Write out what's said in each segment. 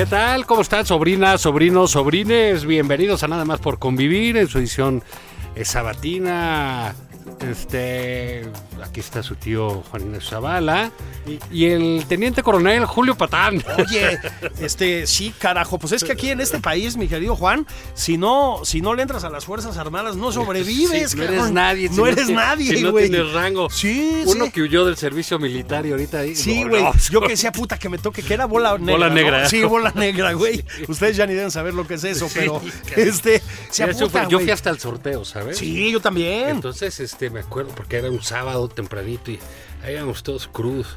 ¿Qué tal? ¿Cómo están, sobrinas, sobrinos, sobrines? Bienvenidos a Nada más por convivir en su edición eh, sabatina. Este, aquí está su tío Juan Inés Zavala y, y el teniente coronel Julio Patán. Oye, este, sí, carajo, pues es que aquí en este país, mi querido Juan, si no, si no le entras a las Fuerzas Armadas, no sobrevives, Sí, no eres nadie. si No eres nadie, si no tienes rango. Sí, Uno sí. que huyó del servicio militar y ahorita ahí. Sí, güey. no, Yo que decía, puta, que me toque, que era bola negra. Bola negra. Sí, bola negra, güey. Ustedes ya ni deben saber lo que es eso, pero este, sea Mira, yo fui hasta el sorteo, ¿sabes? Sí, yo también. Entonces, este, me acuerdo porque era un sábado tempranito y ahí íbamos todos cruz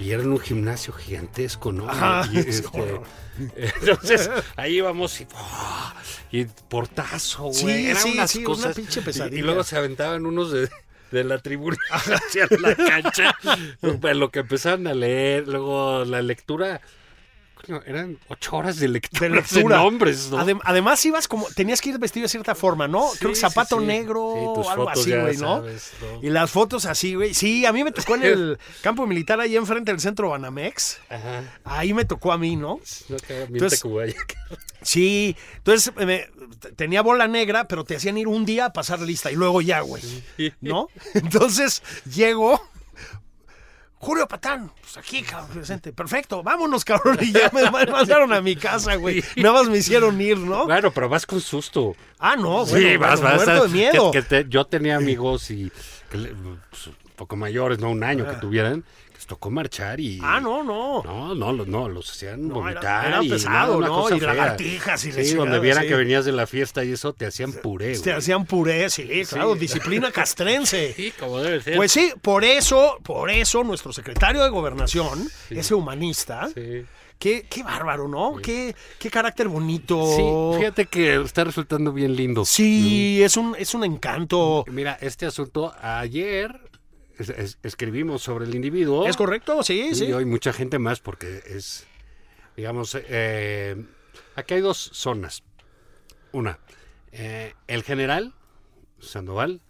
y era en un gimnasio gigantesco, ¿no? Y, es este, entonces, ahí íbamos y, ¡oh! y portazo, güey. Sí, Eran sí, unas sí, una cosas. pinche y- pesadilla. Y, luego se aventaban unos de, de la tribuna hacia la cancha. Lo que empezaban a leer, luego la lectura. Eran ocho horas de lectura, de lectura. nombres, ¿no? Adem- además ibas como, tenías que ir vestido de cierta forma, ¿no? Sí, Creo que zapato sí. negro Sí, o algo así, güey, ¿no? sabes, ¿no? Y las fotos así, güey. Sí, a mí me tocó en el campo militar ahí enfrente del centro Banamex. Ajá. Ahí me tocó a mí, ¿no? Entonces-. Sí, entonces me- tenía bola negra, pero te hacían ir un día a pasar lista y luego ya, güey. ¿No? Entonces llego. Julio Patán, pues aquí, cabrón, presente. Perfecto, vámonos, cabrón. Y ya me mandaron a mi casa, güey. Nada más me hicieron ir, ¿no? Bueno, pero vas con susto. Ah, no, bueno, sí, vas, bueno, vas. muerto de miedo. que te- yo tenía amigos y pues, un poco mayores, no un año que tuvieran, les tocó marchar y. Ah, no, no. No, no, los- no, los hacían No, era- vomitar. era y, pesado, una ¿no? cosa Y lagartijas y Sí, donde vieran sí. que venías de la fiesta y eso, te hacían puré. Te güey. hacían puré, sí, claro, disciplina castrense. Sí, como debe ser. Pues sí, por eso, por eso nuestro secretario de gobernación, ese humanista, Sí. qué, qué bárbaro, ¿no? Qué, qué carácter bonito. Sí, fíjate que está resultando bien lindo. Sí, es un, es un encanto. Mira, este asunto, ayer es- es- escribimos sobre el individuo. ¿Es correcto? Sí, Y sí. hoy mucha gente más porque es, digamos, eh, aquí hay dos zonas. Una, eh, el general Sandoval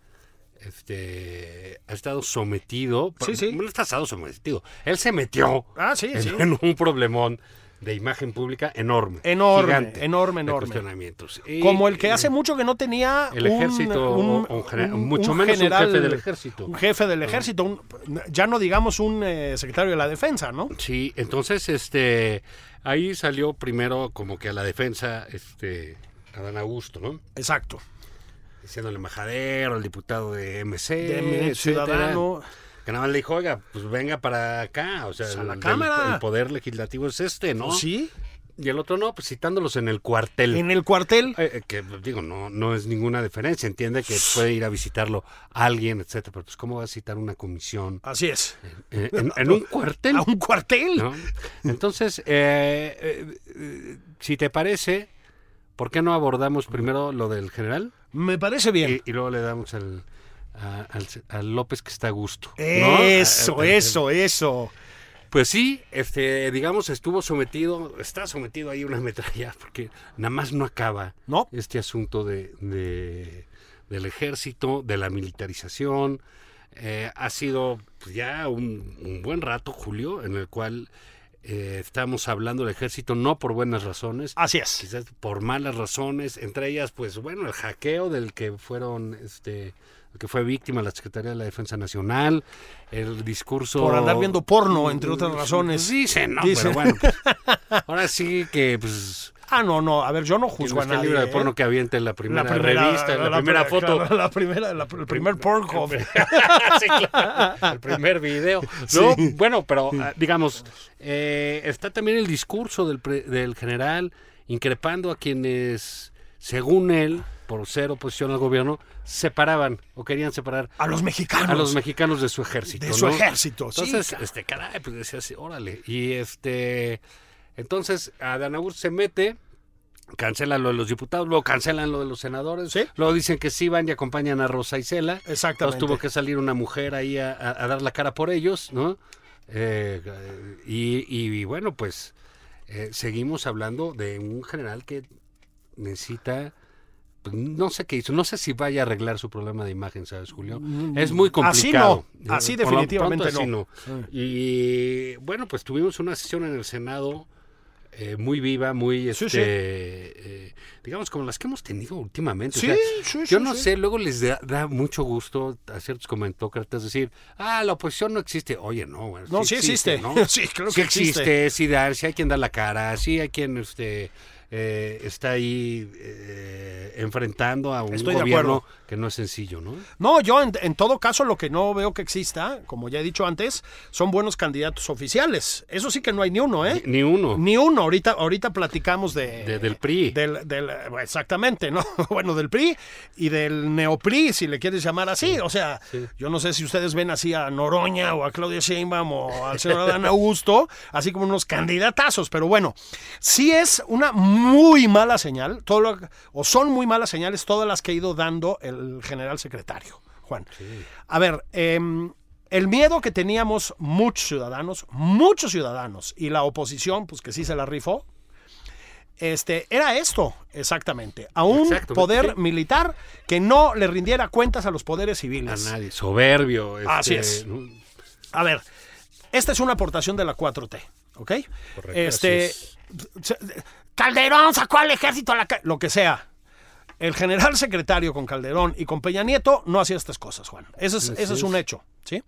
este, ha estado sometido, Sí, sí. no está estado sometido, él se metió Ah, sí, en, sí. en un problemón de imagen pública enorme. Enorme, gigante enorme, de enorme. cuestionamientos. Y, Como el que hace mucho que no tenía el un- ejército, un, un- mucho un menos un general, jefe del ejército. Un jefe del ejército, un- ya no digamos un eh, secretario de la defensa, ¿no? Sí, entonces este ahí salió primero como que a la defensa este Adán Augusto, ¿no? Exacto. Diciendo el embajadero, el diputado de MC, De M- etcétera, Ciudadano. Que nada más le dijo, oiga, pues venga para acá, o sea, Pues a la el, cámara. el- el poder legislativo es este, ¿no? Sí. Y el otro no, pues citándolos en el cuartel. En el cuartel. Eh, eh, que pues, digo, no, no es ninguna diferencia, entiende que puede ir a visitarlo alguien, etcétera, pero pues cómo va a citar una comisión Así es. en, en un cuartel. A un cuartel. ¿no? Entonces, eh, eh, si te parece, ¿por qué no abordamos primero lo del general Me parece bien. y, y luego le damos al, a- al, López que está a gusto? Eso, A- a- eso, eso. Pues sí, este, digamos, estuvo sometido, está sometido ahí a una metralla, porque nada más no acaba No. este asunto de, de- del ejército, de la militarización. Eh, ha sido pues, ya un, un buen rato, Julio, en el cual eh, estamos hablando del ejército no por buenas razones, Así es. quizás por malas razones, entre ellas, pues bueno, el hackeo del que fueron este, que fue víctima de la Secretaría de la Defensa Nacional, el discurso... Por andar viendo porno, entre otras Pues razones. Dicen, ¿no? Dicen. Pero bueno, pues, ahora sí que, pues... Ah, no, no, a ver, yo no juzgo a busque el nadie. libro de ¿eh? porno que aviente en la primera, la primera revista, en la, primera pri- foto. claro, la primera, la- el primer Pornhub. sí, claro. El primer video. No, bueno, pero ah, digamos, eh, está también el discurso del, pre- del general increpando a quienes, según él, por ser oposición al gobierno, separaban o querían separar A los mexicanos. a los mexicanos de su ejército. De su ¿no? ejército, sí, Entonces, este, caray, pues decía así, órale. Y este, entonces, Adán Augusto se mete, cancelan lo de los diputados, luego cancelan lo de los senadores, Sí. luego dicen que sí van y acompañan a Rosa Isela. Exactamente. Entonces tuvo que salir una mujer ahí a, a- a dar la cara por ellos, ¿no? Eh, y, y bueno, pues eh, seguimos hablando de un general que necesita, no sé qué hizo, no sé si vaya a arreglar su problema de imagen, ¿sabes, Julio? Es muy Mm, Así complicado. no, así definitivamente pronto, así no. Y bueno, pues tuvimos una sesión en el Senado eh, muy viva, muy, Sí, este, sí. eh, digamos, como las que hemos tenido últimamente. O Sí, sea, sí, yo sí, no sí. sé, luego les da, da mucho gusto a ciertos comentócratas decir, ah, la oposición no existe. Oye, no, bueno, No, sí existe. ¿no? Sí, sí que existe, existe. sí, da, sí hay quien da la cara, sí hay quien este, eh, está ahí eh, enfrentando a un Estoy gobierno que no es sencillo, ¿no? No, yo en, en todo caso lo que no veo que exista, como ya he dicho antes, son buenos candidatos oficiales. Eso sí que no hay ni uno, ¿eh? Ni, ni uno. Ni uno. Ahorita, ahorita platicamos de, De- del PRI. Del, del- exactamente, ¿no? Bueno, del PRI y del neopri, si le quieres llamar así. O sea, yo no sé si ustedes ven así a Noroña o a Claudia Sheinbaum o al señor Adán Augusto, así como unos candidatazos. Pero bueno, sí es una muy mala señal, todo lo- o son muy malas señales todas las que ha ido dando el general secretario, Juan. A ver, em, el miedo que teníamos muchos ciudadanos, muchos ciudadanos, y la oposición, pues que sí se la rifó, este, era esto, exactamente, a un Exacto, poder sí. militar que no le rindiera cuentas a los poderes A civiles. nadie. Soberbio. Así este, es. ¿no? A ver, esta es una aportación de la 4T, ¿ok? Correcto, este, así Calderón sacó al ejército a la calle, lo que sea. El general secretario con Calderón y con Peña Nieto no hacía estas cosas, Juan. Eso es, eso es es. un hecho, ¿sí?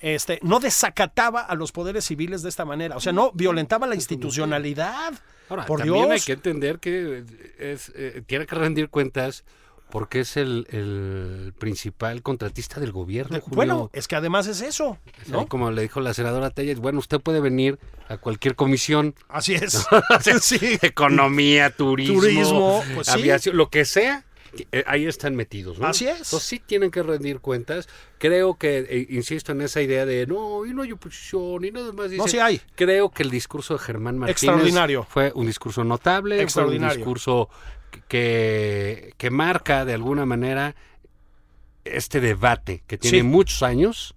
Este, no desacataba a los poderes civiles de esta manera, o sea, no violentaba la institucionalidad. Ahora, por también Dios. hay que entender que es, eh, tiene que rendir cuentas porque es el, el principal contratista del gobierno. Julio. Bueno, es que además es eso, ¿no? Como le dijo la senadora Telles, bueno, usted puede venir a cualquier comisión, Así es. sí. economía, turismo, Turismo, pues sí. aviación, lo que sea, eh, ahí están metidos. ¿no? Así es. Entonces sí tienen que rendir cuentas. Creo que, eh, insisto en esa idea de no, y no hay oposición, y nada más. No, sí hay. Creo que el discurso de Germán Martínez Extraordinario. fue un discurso notable, fue un Extraordinario. discurso que, que marca de alguna manera este debate que tiene Sí. muchos años,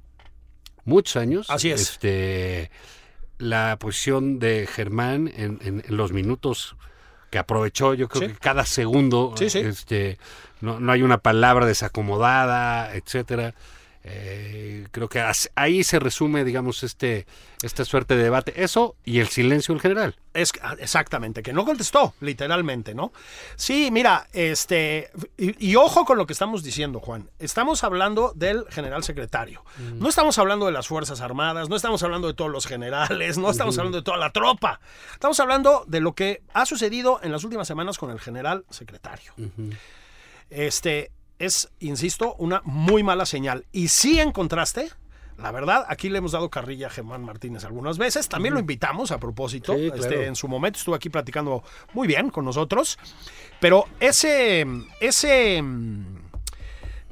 muchos años. Así es. Este, la posición de Germán en, en- en los minutos que aprovechó, yo creo Sí. que cada segundo, Sí, este, no, no hay una palabra desacomodada, etcétera. Eh, creo que ahí se resume, digamos, este, esta suerte de debate. Eso y el silencio en general. Es, ah, exactamente, que no contestó, literalmente, ¿no? Sí, mira, este, y, y ojo con lo que estamos diciendo, Juan. Estamos hablando del general secretario. No estamos hablando de las Fuerzas Armadas, no estamos hablando de todos los generales, no estamos hablando de toda la tropa. Estamos hablando de lo que ha sucedido en las últimas semanas con el general secretario. Este es, insisto, una muy mala señal. Y sí, en contraste, la verdad, aquí le hemos dado carrilla a Germán Martínez algunas veces. También lo invitamos a propósito. Sí, Este, en su momento estuvo aquí platicando muy bien con nosotros. Pero ese, ese,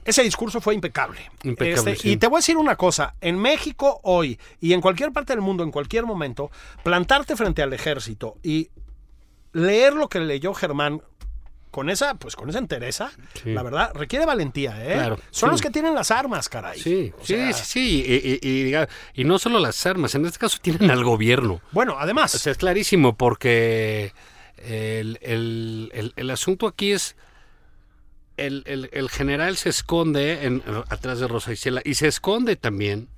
ese discurso fue impecable. Impecable, Este, sí. Y te voy a decir una cosa. En México hoy y en cualquier parte del mundo, en cualquier momento, plantarte frente al ejército y leer lo que leyó Germán con esa, pues con esa entereza, Sí. la verdad, requiere valentía, ¿eh? Claro, Son sí. los que tienen las armas, caray. Sí, O sí, sea, sí, sí. Y, y- y, diga- y no solo las armas, en este caso tienen al gobierno. Bueno, además, O sea, es clarísimo porque el, el- el- el asunto aquí es el, el- el general se esconde en- atrás de Rosa Isela y se esconde también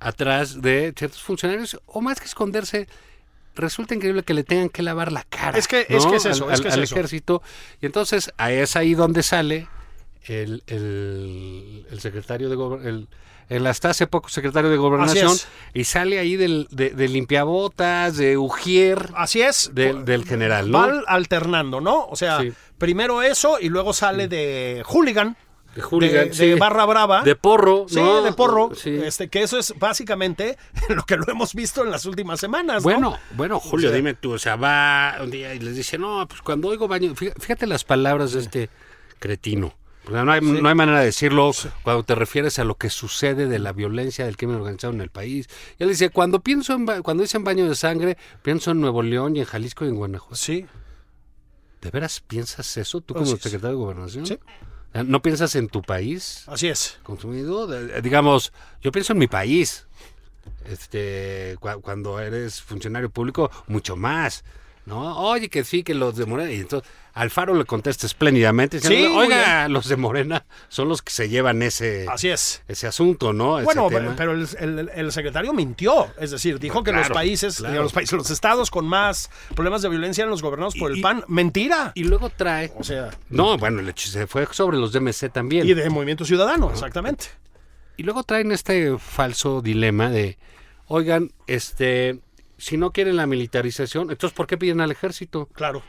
atrás de ciertos funcionarios o más que esconderse resulta increíble que le tengan que lavar la cara Es que- es ¿no? que es eso, al, es que es al eso. ejército y entonces es ahí donde sale el, el, el secretario de gober- el, el hasta hace poco secretario de gobernación y sale ahí del, de, de limpiabotas, de Ujier, Así es. del, del general, ¿no? Van alternando, ¿no? O sea, Sí. primero eso y luego sale de hooligan. De hooligan, de, sí. de barra brava. De porro, Sí, ¿no? de porro. Sí. Este, que eso es básicamente lo que lo hemos visto en las últimas semanas. ¿no? Bueno, bueno, Julio, O sea- dime tú, o sea, va un día y les dice, no, pues cuando oigo baño, fí- fíjate las palabras de este cretino. O sea, no, hay, no hay manera de decirlo cuando te refieres a lo que sucede de la violencia del crimen organizado en el país. Y él dice, cuando pienso en cuando dicen baño de sangre, pienso en Nuevo León y en Jalisco y en Guanajuato. Sí. ¿De veras piensas eso tú como Así es. secretario de Gobernación? Sí. ¿No piensas en tu país? Así es. consumido. Eh, digamos, yo pienso en mi país. Este, cua- cuando eres funcionario público, mucho más. ¿No? Oye, que sí, que los de Morena. Y entonces Alfaro le contesta espléndidamente. diciendo, Sí, Oiga, los de Morena son los que se llevan ese, Así es. ese asunto, ¿no? Ese Bueno, tema. pero el, el- el secretario mintió, es decir, dijo que los países, claro. los países, los estados con más problemas de violencia eran los gobernados por Y- el y- PAN. Mentira. Y luego trae. o sea, No, bueno, el hecho se fue sobre los DMC también. y de Movimiento Ciudadano, exactamente. Y luego traen este falso dilema de, oigan, este, si no quieren la militarización, entonces ¿por qué piden al ejército? Claro.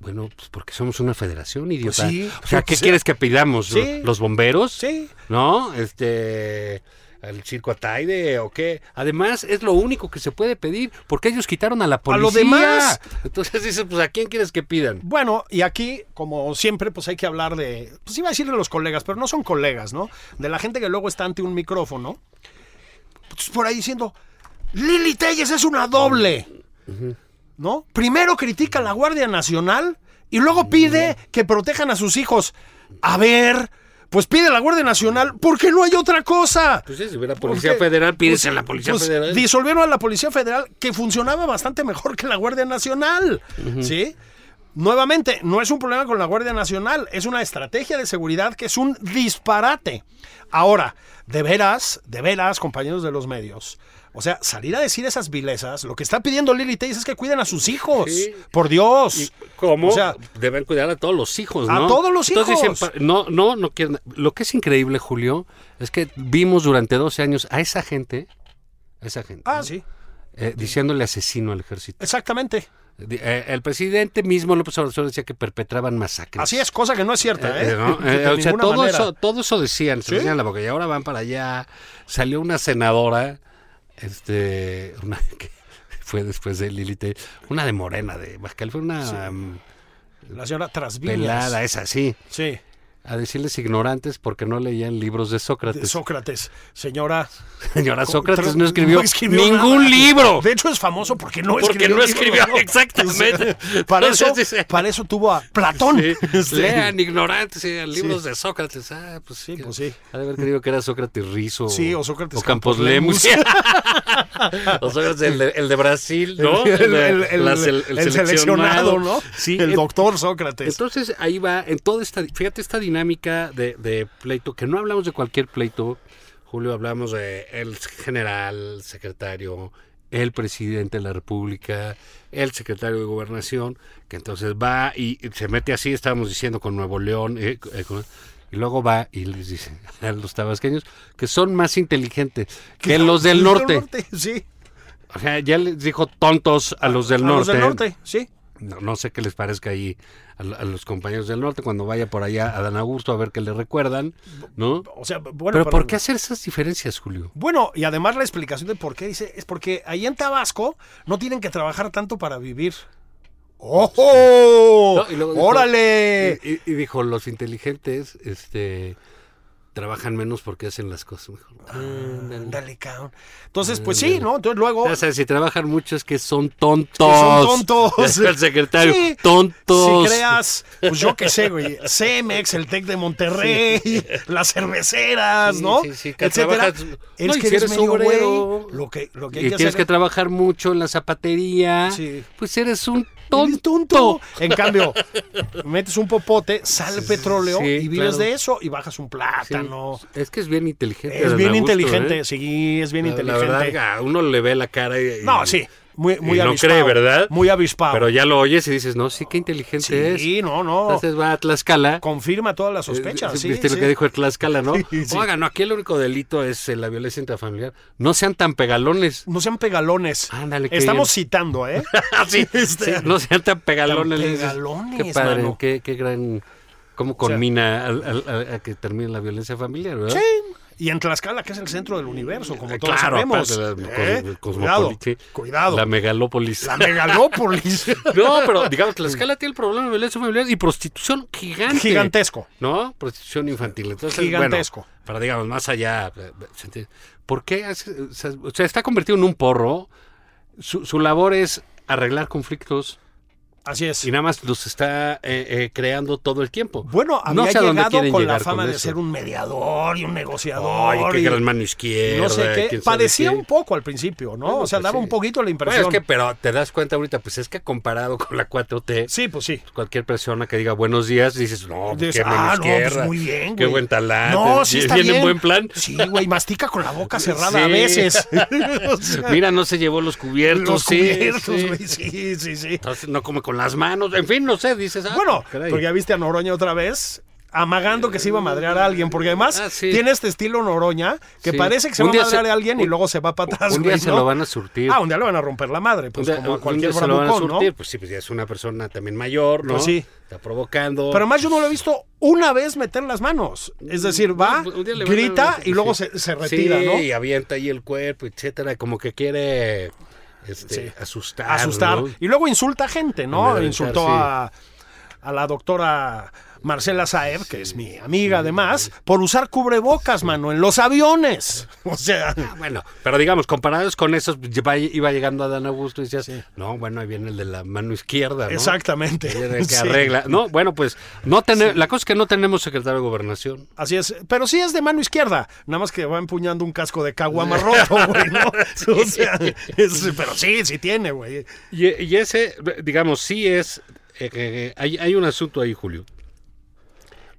Bueno, pues porque somos una federación, idiota. Pues sí. O sea, ¿qué O sea, quieres que pidamos? sí. ¿Los bomberos? Sí. ¿No? Este. ¿El circo Ataide o qué? Además, es lo único que se puede pedir, porque ellos quitaron a la policía. lo demás. Entonces dices, pues, ¿a quién quieres que pidan? Bueno, y aquí, como siempre, pues hay que hablar de, pues iba a decirle los colegas, pero no son colegas, ¿no? De la gente que luego está ante un micrófono, pues por ahí diciendo, Lili Telles es una doble, ¿no? Primero critica a la Guardia Nacional y luego pide que protejan a sus hijos. A ver, pues pide a la Guardia Nacional porque no hay otra cosa. Pues sí, si hubiera Policía Porque, Federal, pídese pues, a la Policía pues, Federal. Disolvieron a la Policía Federal que funcionaba bastante mejor que la Guardia Nacional. ¿Sí? Nuevamente, no es un problema con la Guardia Nacional, es una estrategia de seguridad que es un disparate. Ahora, de veras, de veras, compañeros de los medios. O sea, salir a decir esas vilezas, lo que está pidiendo Lili Telles es que cuiden a sus hijos. Sí. Por Dios. ¿Y ¿Cómo? O sea, Deben cuidar a todos los hijos, a ¿no? todos los Entonces hijos. dicen, no, no, no quieren. Lo que es increíble, Julio, es que vimos durante 12 años a esa gente, a esa gente, ah, ¿no? sí, Eh, diciéndole asesino al ejército. exactamente. Eh, el presidente mismo, López Obrador, decía que perpetraban masacres. Así es, cosa que no es cierta, ¿eh? Eh, ¿no? De Eh, o sea, todo manera. eso, todo eso decían, se ¿Sí? decían la boca, y ahora van para allá. Salió una senadora, este, una que fue después de Lili, Te- una de Morena, de Baja California, una mm, La señora Trasviñas. pelada, esa, sí, Sí, a decirles ignorantes porque no leían libros de de Sócrates. Sócrates. Señora. Señora Sócrates no escribió, escribió ningún nada. libro. De hecho, es famoso porque no Porque escribió. no libros, escribió, ¿no? exactamente. Para eso, para eso tuvo a Platón. Sí, Lean ignorantes, libros de Sócrates. Ah, pues Sí, pues sí. Ha de haber creído que era Sócrates Rizo. Sí, o Sócrates O Campos Lemus. O Sócrates, el de, el de Brasil, ¿no? El, de- el- el- la sel- el seleccionado, ¿no? Sí. El doctor Sócrates. Entonces ahí va, en toda esta, fíjate esta dinámica de, de pleito, que no hablamos de cualquier pleito, Julio, hablamos de el general, secretario, el presidente de la República, el secretario de Gobernación, que entonces va y se mete así, estábamos diciendo con Nuevo León, eh, eh, con- y luego va y les dice a los tabasqueños que son más inteligentes que los del norte. Sí. O sea, ya les dijo tontos a los del A norte. los del norte, sí. No, no sé qué les parezca ahí a, a los compañeros del norte cuando vaya por allá a Dan Augusto a ver qué le recuerdan, ¿no? O sea, bueno. Pero pero- ¿por qué hacer esas diferencias, Julio? Bueno, y además la explicación de por qué dice es porque ahí en Tabasco no tienen que trabajar tanto para vivir. ¡Ojo! No, y luego dijo- ¡Órale! Y dijo, los inteligentes este, trabajan menos porque hacen las cosas mejor. Ándale, cabrón. Entonces, pues sí, ¿no? Entonces luego. O sea, si trabajan mucho es que son tontos. que son tontos. El secretario, Sí, tontos. Si creas, pues yo qué sé, güey. Cemex, el Tec de Monterrey, las cerveceras, Sí, ¿no? sí, sí, que Etcétera. trabajas- Es no, que si eres eres medio obrero, güey. Lo que, lo que hay y que tienes hacer que trabajar mucho en la zapatería, Sí. pues eres un Eres tonto. En cambio, metes un popote, sale petróleo Sí, y vives claro. de eso y bajas un Sí, plátano. Es que es bien inteligente. Es bien Augusto, inteligente, ¿eh? sí, es bien La- inteligente. La verdad, uno le ve la cara y... y- No, sí. Muy, muy Y no avispado. cree, ¿verdad? Muy avispado. Pero ya lo oyes y dices, no, sí, qué inteligente es. sí, no, no. Entonces va a Tlaxcala. Confirma todas las sospechas. Eh, sí, ¿Viste sí. lo que dijo Tlaxcala, no? Sí, sí. Oiga, no, aquí el único delito es eh, la violencia intrafamiliar. No sean tan pegalones. No sean pegalones. Ándale, Estamos bien. citando, ¿eh? sí, Este- sí, no sean tan pegalones. Tan pegalones, Qué padre, mano. qué, qué gran... ¿Cómo conmina al- al- a, a que termine la violencia familiar, verdad? Sí. Y en Tlaxcala, que es el centro del universo, como Eh, todos claro, sabemos. aparte ¿eh? Cuidado, cuidado. La La, megalópolis. megalópolis. No, pero digamos, Tlaxcala tiene el problema de violencia familiar y prostitución gigante. Gigantesco. ¿No? Prostitución infantil. Entonces, Gigantesco. Bueno, pero digamos, más allá. eh, ¿se? ¿Por qué? sea, o sea, está convertido en un porro. Su, su labor es arreglar conflictos Así es. y nada más los está eh, eh, creando todo el tiempo. Bueno, había no sé llegado con la fama de ser un mediador y un negociador. Ay, qué y gran mano izquierda. no sé qué. Parecía qué. un poco al principio, ¿no? Bueno, o sea, pues daba sí. un poquito la Bueno, impresión. es que, pero te das cuenta ahorita, pues es que comparado con la 4T, Sí, pues sí. cualquier persona que diga buenos días, dices, no, pues, qué mano ah, no, pues muy bien, Qué güey. buen talante. No, sí está en bien. buen plan. Sí, güey, mastica con la boca cerrada a veces. O sea, Mira, no se llevó los cubiertos. los sí, cubiertos, sí. güey. Sí, sí, sí. Entonces no come con las manos. En fin, no sé, dices. ah, Bueno, caray. porque ya viste a Noroña otra vez. Amagando que se iba a madrear a alguien, porque además Ah, sí. tiene este estilo Noroña que Sí. parece que se Un va a madrear se- a alguien y luego se va para atrás. un día güey, se ¿no? lo van a surtir. Ah, un día le van a romper la madre, pues día- como a cualquier se lo van a bravucón, ¿no? surtir. Pues sí, pues ya es una persona también mayor, ¿no? Pues sí. Está provocando. Pero además yo no lo he visto una vez meter las manos. Es decir, va, a- grita y luego se, se retira, sí, ¿no? y avienta ahí el cuerpo, etcétera. Como que quiere este, Sí. asustar. Asustar. ¿no? Y luego insulta a gente, ¿no? Insultó a, a la doctora Marcela Saeb, que es mi amiga además, por usar cubrebocas, mano, en los aviones. O sea, Ah, bueno, pero digamos, comparados con esos, iba, llegando Adán Augusto y decías, no, bueno, ahí viene el de la mano izquierda, ¿no? exactamente. Que Sí. arregla. No, bueno, pues no tener, la cosa es que no tenemos secretario de gobernación. Así es, pero sí es de mano izquierda, nada más que va empuñando un casco de caguama roto, güey, ¿no? O sea, es- pero sí, sí tiene, güey. Y, y ese, digamos, sí es, eh, eh, hay, hay un asunto ahí, Julio.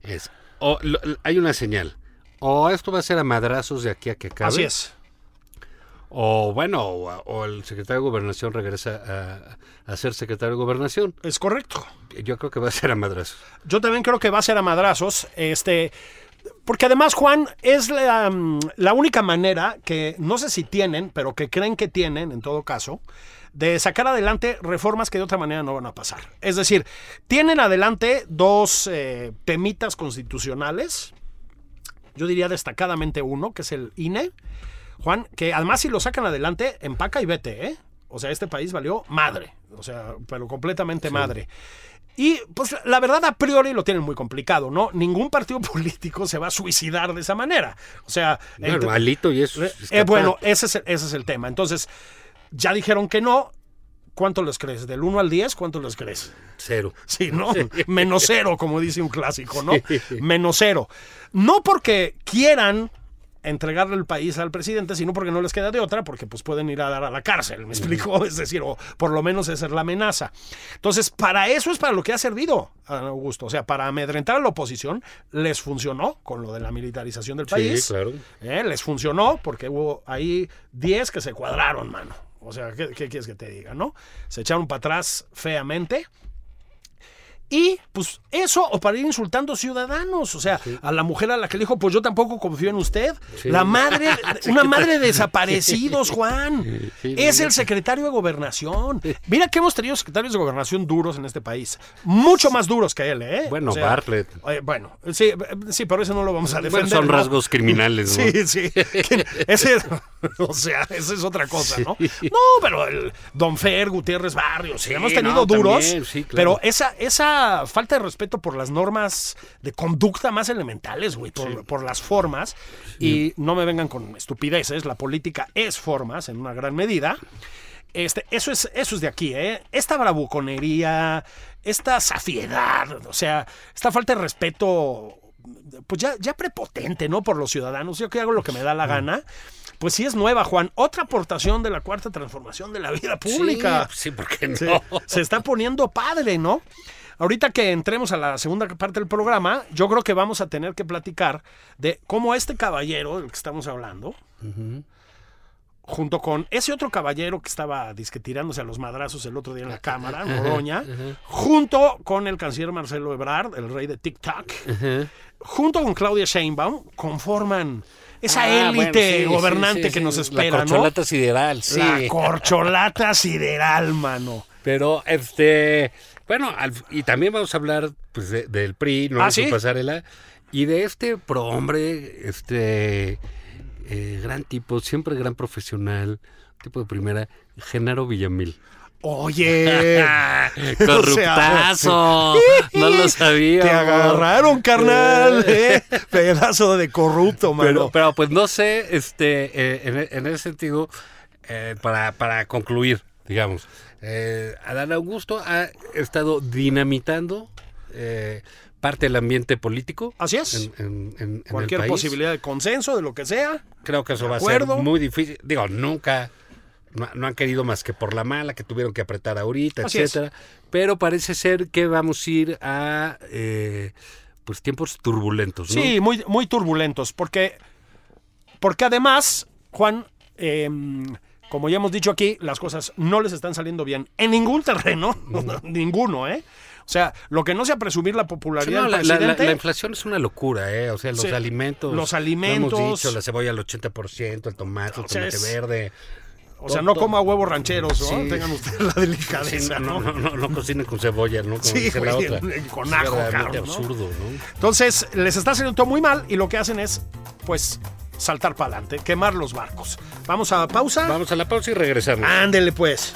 Es, o, lo- hay una señal. O esto va a ser a madrazos de aquí a que acabe. Así es. O bueno, o, o el secretario de gobernación regresa a, a ser secretario de gobernación. Es correcto. Yo creo que va a ser a madrazos. Yo también creo que va a ser a madrazos, este, porque además Juan es la, mm, la única manera que no sé si tienen, pero que creen que tienen, en todo caso, de sacar adelante reformas que de otra manera no van a pasar. Es decir, tienen adelante dos eh, temitas constitucionales, yo diría destacadamente uno, que es el INE, Juan, que además si lo sacan adelante, empaca y vete, ¿eh? O sea, este país valió madre, o sea, pero completamente madre. Y pues la verdad a priori lo tienen muy complicado, ¿no? Ningún partido político se va a suicidar de esa manera. O sea, el Bueno, te- Alito y eso. es eh, bueno, ese es, el, ese es el tema. Entonces, ya dijeron que no. ¿Cuánto les crees? ¿Del 1 al 10? ¿Cuánto les crees? Cero. Sí, ¿no? Menos cero, como dice un clásico, ¿no? Menos cero. No porque quieran entregarle el país al presidente, sino porque no les queda de otra, porque pues pueden ir a dar a la cárcel, ¿me explico? Es decir, o por lo menos esa es la amenaza. Entonces, para eso es para lo que ha servido, Augusto. O sea, para amedrentar a la oposición, les funcionó con lo de la militarización del país. Sí, claro. ¿eh? Les funcionó porque hubo ahí 10 que se cuadraron, mano. O sea, ¿qué, qué quieres que te diga, no? Se echaron para atrás feamente. Y pues eso, o para ir insultando ciudadanos, o sea, a la mujer a la que le dijo, pues yo tampoco confío en usted. Sí. La madre, una madre de desaparecidos, Juan. Sí, es el secretario de gobernación. Mira que hemos tenido secretarios de gobernación duros en este país. Mucho más duros que él, ¿eh? Bueno, O sea, Bartlett. eh, bueno, sí, sí, pero eso no lo vamos a defender. Bueno, son ¿no? rasgos criminales, ¿no? Sí, sí. Ese, o sea, esa es otra cosa, ¿no? No, pero el Don Fer, Gutiérrez Barrios, hemos tenido no, duros, también, sí, claro. pero esa, esa falta de respeto por las normas de conducta más elementales, güey, por, por las formas, y no me vengan con estupideces, la política es formas en una gran medida. Este, eso es, eso es de aquí, ¿eh? Esta bravuconería, esta safiedad, o sea, esta falta de respeto, pues ya, ya prepotente, ¿no? Por los ciudadanos. Yo que hago lo que me da la gana. Pues sí es nueva, Juan. Otra aportación de la cuarta transformación de la vida pública. Sí, sí, ¿por qué no? Se, se está poniendo padre, ¿no? Ahorita que entremos a la segunda parte del programa, yo creo que vamos a tener que platicar de cómo este caballero del que estamos hablando, junto con ese otro caballero que estaba disque tirándose a los madrazos el otro día en la cámara, Noroña, junto con el canciller Marcelo Ebrard, el rey de TikTok, junto con Claudia Sheinbaum, conforman esa Ah, bueno, élite sí, gobernante sí, sí, que nos La espera, ¿no? corcholata sideral, sí. La corcholata sideral, mano. Pero, este, bueno, al- y también vamos a hablar pues, de- del PRI, ¿no? Ah, En su ¿sí? pasarela. Y de este prohombre, este, eh, gran tipo, siempre gran profesional, tipo de primera, Genaro Villamil. Oye. Corruptazo. no lo sabía. Te agarraron, carnal. ¿eh? Pedazo de corrupto, mano. Pero, pero pues no sé, este, eh, en, en ese sentido, eh, para, para concluir, digamos, eh, Adán Augusto ha estado dinamitando eh, parte del ambiente político. Así es. En, Cualquier posibilidad de consenso, de lo que sea. Creo que eso de va a ser muy difícil. Digo, nunca, no, no han querido más que por la mala, que tuvieron que apretar ahorita, Así es. etcétera. Pero parece ser que vamos a ir a eh, pues tiempos turbulentos, ¿no? Sí, muy, muy turbulentos. Porque, porque además, Juan, eh, como ya hemos dicho aquí, las cosas no les están saliendo bien en ningún terreno. Ninguno, ¿eh? O sea, lo que no sea presumir la Sí, popularidad no, del la, la- la- presidente. la inflación es una locura, ¿eh? O sea, los Sí, alimentos. los lo alimentos. hemos dicho, la cebolla al 80%, el tomate, el tomate es- verde. o sea, no coma huevos rancheros, ¿no? Sí. Tengan ustedes la Sí, delicadeza, no, ¿no? no, no, no cocinen con cebolla, ¿no? Como Sí, dice la güey, otra. con ajo, cabrón, absurdo, ¿no? Entonces, les está saliendo todo muy mal y lo que hacen es, pues, saltar para adelante, quemar los barcos. Vamos a pausa. Vamos a la pausa y regresamos. Ándele, pues.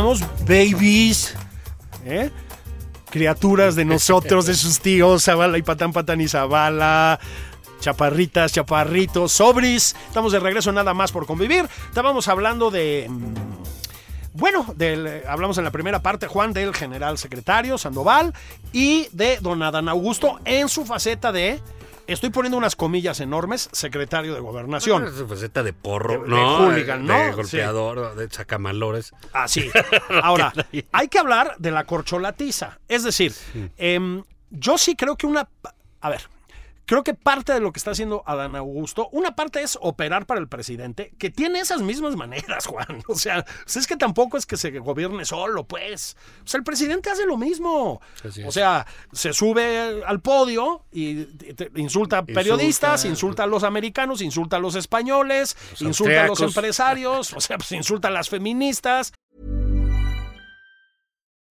Estamos babies. ¿eh? Criaturas de nosotros, de sus tíos, Zavala y Patán, Patán y Zavala. Chaparritas, chaparritos, sobris. Estamos de regreso nada más por convivir. Estábamos hablando de. mm, Bueno, del, hablamos en la primera parte, Juan, del general secretario Sandoval y de don Adán Augusto en su faceta de, estoy poniendo unas comillas enormes, secretario de gobernación. Su faceta de porro, De- de ¿no? hooligan, ¿no? De Sí. golpeador, de sacamalores. Así. Ahora, hay que hablar de la corcholatiza. Es decir, em, yo sí creo que una... A ver, creo que parte de lo que está haciendo Adán Augusto, una parte es operar para el presidente, que tiene esas mismas maneras, Juan. O sea, pues es que tampoco es que se gobierne solo, pues. O sea, el presidente hace lo mismo. O sea, se sube al podio y insulta a periodistas, Insulta. insulta a los americanos, insulta a los españoles, insulta a los empresarios, o sea, pues insulta a las feministas.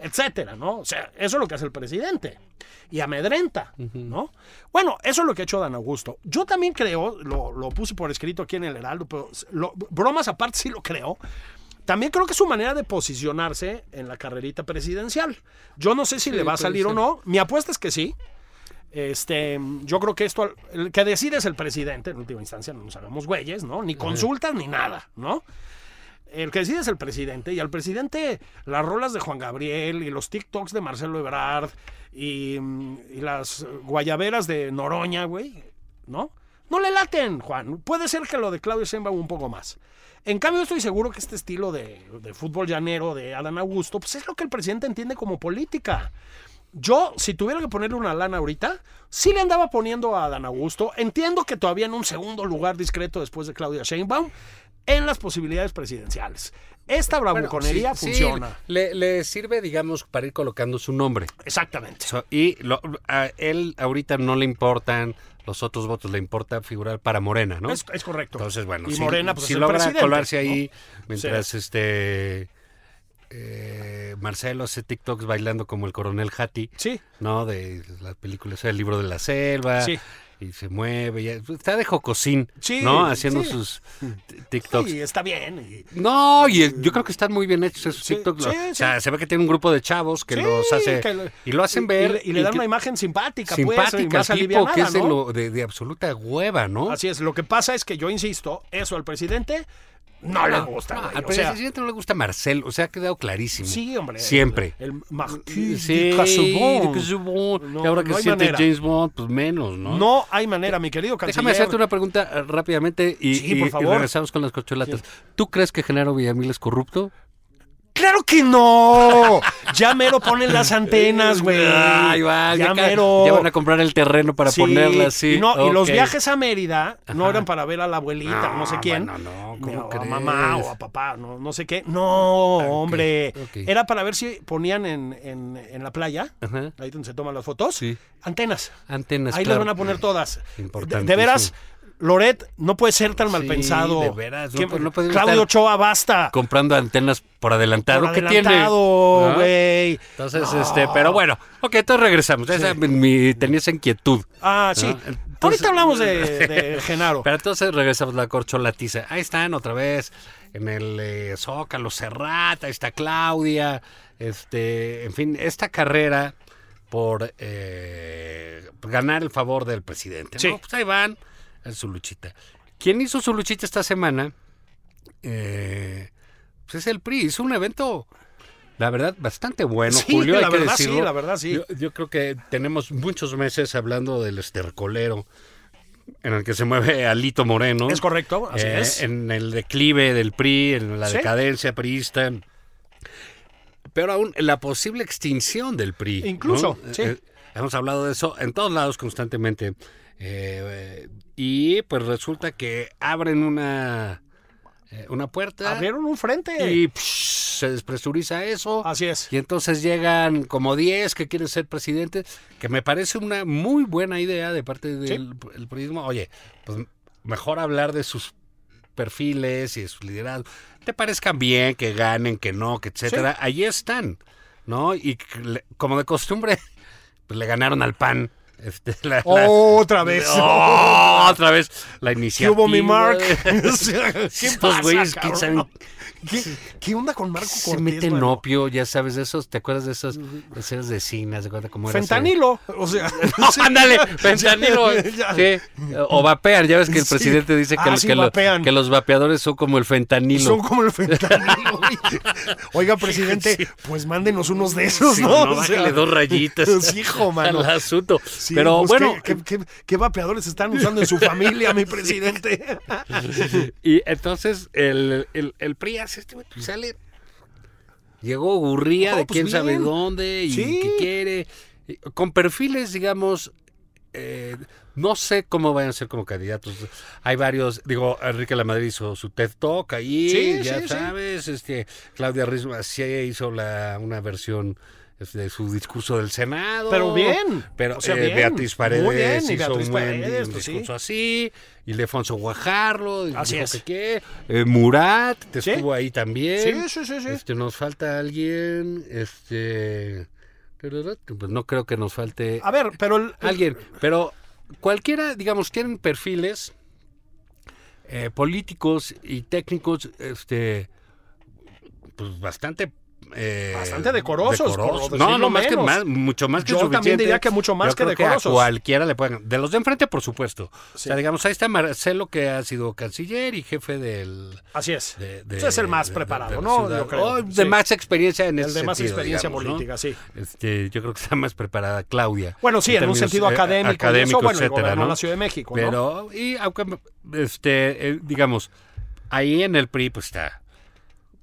etcétera, ¿no? O sea, eso es lo que hace el presidente. Y amedrenta, ¿no? Bueno, eso es lo que ha hecho Dan Augusto. Yo también creo, lo, lo puse por escrito aquí en el Heraldo, pero lo- bromas aparte sí lo creo. También creo que es su manera de posicionarse en la carrerita presidencial. Yo no sé si le va a salir o no. Mi apuesta es que sí. Este, yo creo que esto, el que decide es el presidente, en última instancia, no nos hagamos güeyes, ¿no? Ni consultas ni nada, ¿no? El que decide es el presidente, y al presidente las rolas de Juan Gabriel y los TikToks de Marcelo Ebrard y, mm, y las guayaberas de Noroña, güey, ¿no? No le laten, Juan. Puede ser que lo de Claudio Sheinbaum un poco más. En cambio, estoy seguro que este estilo de, fútbol llanero de Adán Augusto, pues es lo que el presidente entiende como política. Yo, si tuviera que ponerle una lana ahorita, sí le andaba poniendo a Dan Augusto. Entiendo que todavía en un segundo lugar discreto después de Claudia Sheinbaum en las posibilidades presidenciales. Esta bravuconería sí, funciona. le, le sirve, digamos, para ir colocando su nombre. Exactamente. So- y lo- a él ahorita no le importan los otros votos, le importa figurar para Morena, ¿no? Es, es correcto. Entonces, bueno, y si, Morena, pues si logra presidente, colarse ¿no? ahí mientras este eh, Marcelo hace TikToks bailando como el coronel Hattie, Sí. ¿no? De las películas, el libro de la selva. Sí. Y se mueve, ya- está de jocosín, Sí, ¿no? Haciendo sí. sus TikToks. Sí, está bien. y- No, y yo creo que están muy bien hechos esos Sí, TikToks. sí, o sea, se ve que tiene un grupo de chavos que los hace que lo- y lo hacen y- ver Y, le- y le dan una imagen simpática, pues, y simpática, más tipo que es ¿no? lo- de- de absoluta hueva, ¿no? Así es. Lo que pasa es que yo insisto, eso al presidente no le gusta. No, al O sea, presidente no le gusta Marcel, o sea, ha quedado clarísimo. sí, hombre. Siempre. El, el Marquis Sí, de. No, y ahora que no se siente manera. James Bond, pues menos, ¿no? No hay manera, mi querido canciller. Déjame hacerte una pregunta eh, rápidamente y, Sí, por y favor. regresamos con las cocholatas. ¿Tú crees que Genaro Villamil es corrupto? ¡Claro que no! Ya mero ponen las antenas, güey. Ay, va, ya, ya mero. ya van a comprar el terreno para Sí, ponerlas, sí. Y, no, y los viajes a Mérida no eran para ver a la abuelita o no sé No, quién. no, ni ¿cómo a crees? mamá o a papá, no, no sé qué. No, hombre. Era para ver si ponían en, en- en la playa, Ajá. ahí donde se toman las fotos, Sí. antenas. Antenas, Ahí claro. las van a poner todas. De, Importantísimo. de veras, Loret no puede ser tan mal Sí, pensado. de veras, no ¿Qué- puede- no puede Claudio Ochoa, basta. comprando antenas por adelantado. Por ¿Qué tiene? adelantado, ¿Ah? güey. Entonces, este, pero bueno, ok, entonces regresamos. Esa, mi, tenía esa inquietud. Ah, sí. ¿no? Entonces- Ahorita hablamos de, de Genaro. Pero entonces regresamos a la corcholatiza. Ahí están otra vez en el eh, Zócalo, Serrata, ahí está Claudia. Este, en fin, esta carrera por eh, ganar el favor del presidente. ¿no? Sí. Pues ahí van, en su luchita. ¿Quién hizo su luchita esta semana? Eh, pues es el PRI. Hizo un evento, la verdad, bastante bueno, Sí, Julio. hay la que verdad sí, decirlo. la verdad sí. Yo, yo creo que tenemos muchos meses hablando del estercolero en el que se mueve Alito Moreno. Es correcto, así Eh, es. En el declive del PRI, en la Sí. decadencia priista. Pero aún en la posible extinción del PRI. Incluso, ¿no? sí. Eh, hemos hablado de eso en todos lados constantemente. Eh, y pues resulta que abren una, eh, una puerta Abrieron un frente. y psh, se despresuriza eso. Así es. Y entonces llegan como 10 que quieren ser presidentes, que me parece una muy buena idea de parte del el periodismo. Oye, pues mejor hablar de sus perfiles y de sus liderazgos. Te parezcan bien, que ganen, que no, que etcétera. Allí están, ¿no? Y como de costumbre, pues le ganaron al PAN. Este, la- la- Otra vez. ¡Oh! otra vez la ¿Qué iniciativa. hubo mi Mark? ¿Qué Estos pasa, güeyes. ¿Qué, qué onda con Marco Se Cortés? meten mano? opio, ya sabes de esos, ¿te acuerdas de esos escenas de acuerdas cómo era ese- Fentanilo. O sea. No, sí. ándale, fentanilo. Ya. Sí, o vapean, ya ves que el Sí. presidente dice que, Ah, lo- sí, que lo- que los vapeadores son como el fentanilo. Son como el fentanilo. Oiga, presidente, pues mándenos unos de esos, Sí, ¿no? no, O sea, dos rayitas Sí, hijo, mano. al asunto. Sí, Pero pues, bueno, ¿qué, qué, qué- qué vapeadores están usando en su familia, mi presidente? y entonces el, el, el PRI hace este pues, sale. Llegó Gurría Oh, de pues quién sabe dónde y Sí. qué quiere. Con perfiles, digamos, eh, no sé cómo vayan a ser como candidatos. Hay varios, digo, Enrique Lamadrid hizo su TED Talk ahí, Sí, ya sí, sí. sabes. Este, Claudia Risma sí hizo la, una versión este, su discurso del Senado. Pero bien, Pero o sea, eh, bien, Beatriz Paredes muy bien, hizo Beatriz un buen Paredes, pues, sí. discurso así. Y Lefonso Guajarlo. Así dijo es. que qué. Eh, Murat te Sí. estuvo ahí también. Sí, sí, sí, sí. Este, nos falta alguien. Este. Pues no creo que nos falte A ver, pero el- alguien. Pero cualquiera, digamos, tienen perfiles eh, políticos y técnicos, este, pues bastante. Eh, Bastante decorosos, No, no, más que más, mucho más que Yo también diría que mucho más Yo que creo decorosos. a cualquiera le pueden. De los de enfrente, por supuesto. O Sí. sea, digamos, ahí está Marcelo, que ha sido canciller y jefe del. así es. de- de- Ese es el más de- preparado, ¿no? ciudad. Yo creo. O de Sí. más experiencia en El ese de más sentido, experiencia digamos, ¿no? política, sí. Este, yo creo que está más preparada Claudia. Bueno, sí, en un sentido eh, académico, y eso, académico, bueno, etcétera, ¿no? la Ciudad de México, ¿no? Pero, y aunque, este, eh, digamos, ahí en el PRI, pues está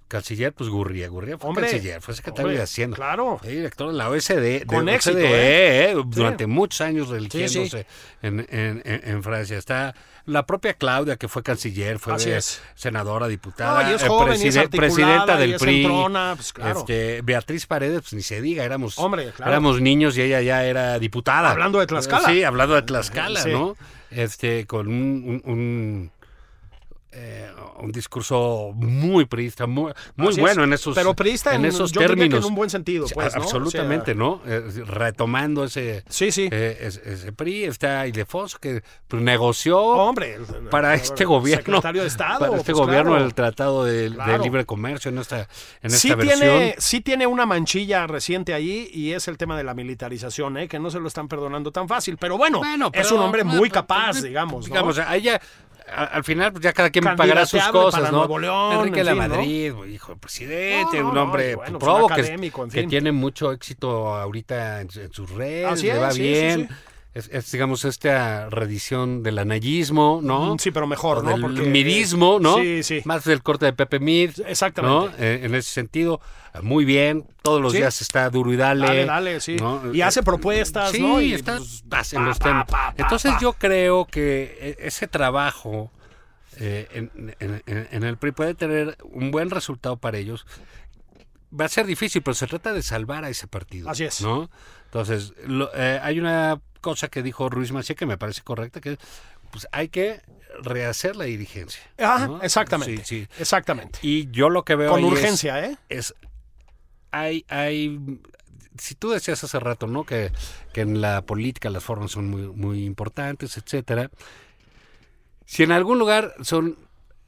canciller, pues Gurría. Gurría fue Hombre, canciller, fue secretario hombre, de Hacienda. claro. Fue director de la OSD. Con de éxito, OCDE, ¿eh? eh, durante muchos años religiéndose Sí, sí. En, en- en- en Francia. Está la propia Claudia, que fue canciller, fue Así de- es. senadora, diputada, No, y es eh, joven, y es presidenta y del es PRI. entrona, pues, claro. este, Beatriz Paredes, pues ni se diga, éramos, Hombre, claro. éramos niños y ella ya era diputada. Hablando de Tlaxcala. Sí, hablando de Tlaxcala. ¿no? Este, con un, un, un, eh, un discurso muy priista, muy, muy Así bueno es. en esos, Pero priista en en- esos yo diría que términos. en un buen sentido, pues, ¿no? Absolutamente, O sea- ¿no? Eh, retomando ese, Sí, sí. eh, ese, ese PRI, está Ildefonso, que negoció Hombre, para este gobierno. Secretario de Estado. Para este pues, gobierno claro. el Tratado de. Libre Comercio en esta, en sí esta versión. tiene, sí tiene una manchilla reciente ahí y es el tema de la militarización, ¿eh? que no se lo están perdonando tan fácil. Pero bueno, Bueno, es un hombre muy capaz, digamos. ¿no? Digamos, a ella, al final, pues ya cada quien pagará sus cosas, ¿no? Nuevo León, Enrique en la fin, ¿no? Madrid, hijo del presidente, No, no, un hombre bueno, pues, probo que, que tiene mucho éxito ahorita en, en sus redes, le va sí, sí, bien. sí. Es, es, digamos, esta redición del anayismo, ¿no? Sí, pero mejor, O ¿no? del Porque- midismo, ¿no? Sí, sí. Más del corte de Pepe Mid. Exactamente. ¿no? Eh, en ese sentido, muy bien. Todos los Sí. días está duro y dale. Dale, dale, sí. ¿no? Y hace propuestas, sí, ¿no? Y, está pues, en los temas. pa, pa, Entonces yo creo que e- ese trabajo eh, en, en- en- en el PRI puede tener un buen resultado para ellos. Va a ser difícil, pero se trata de salvar a ese partido. Así es. ¿no? Entonces, lo- eh, hay una cosa que dijo Ruiz Macía que me parece correcta, que es, pues hay que rehacer la dirigencia. Ah, ¿no? exactamente. Sí, sí. Exactamente. Y yo lo que veo Con ahí es- urgencia, ¿eh? es hay hay si tú decías hace rato no que, que en la política las formas son muy muy importantes etcétera si en algún lugar son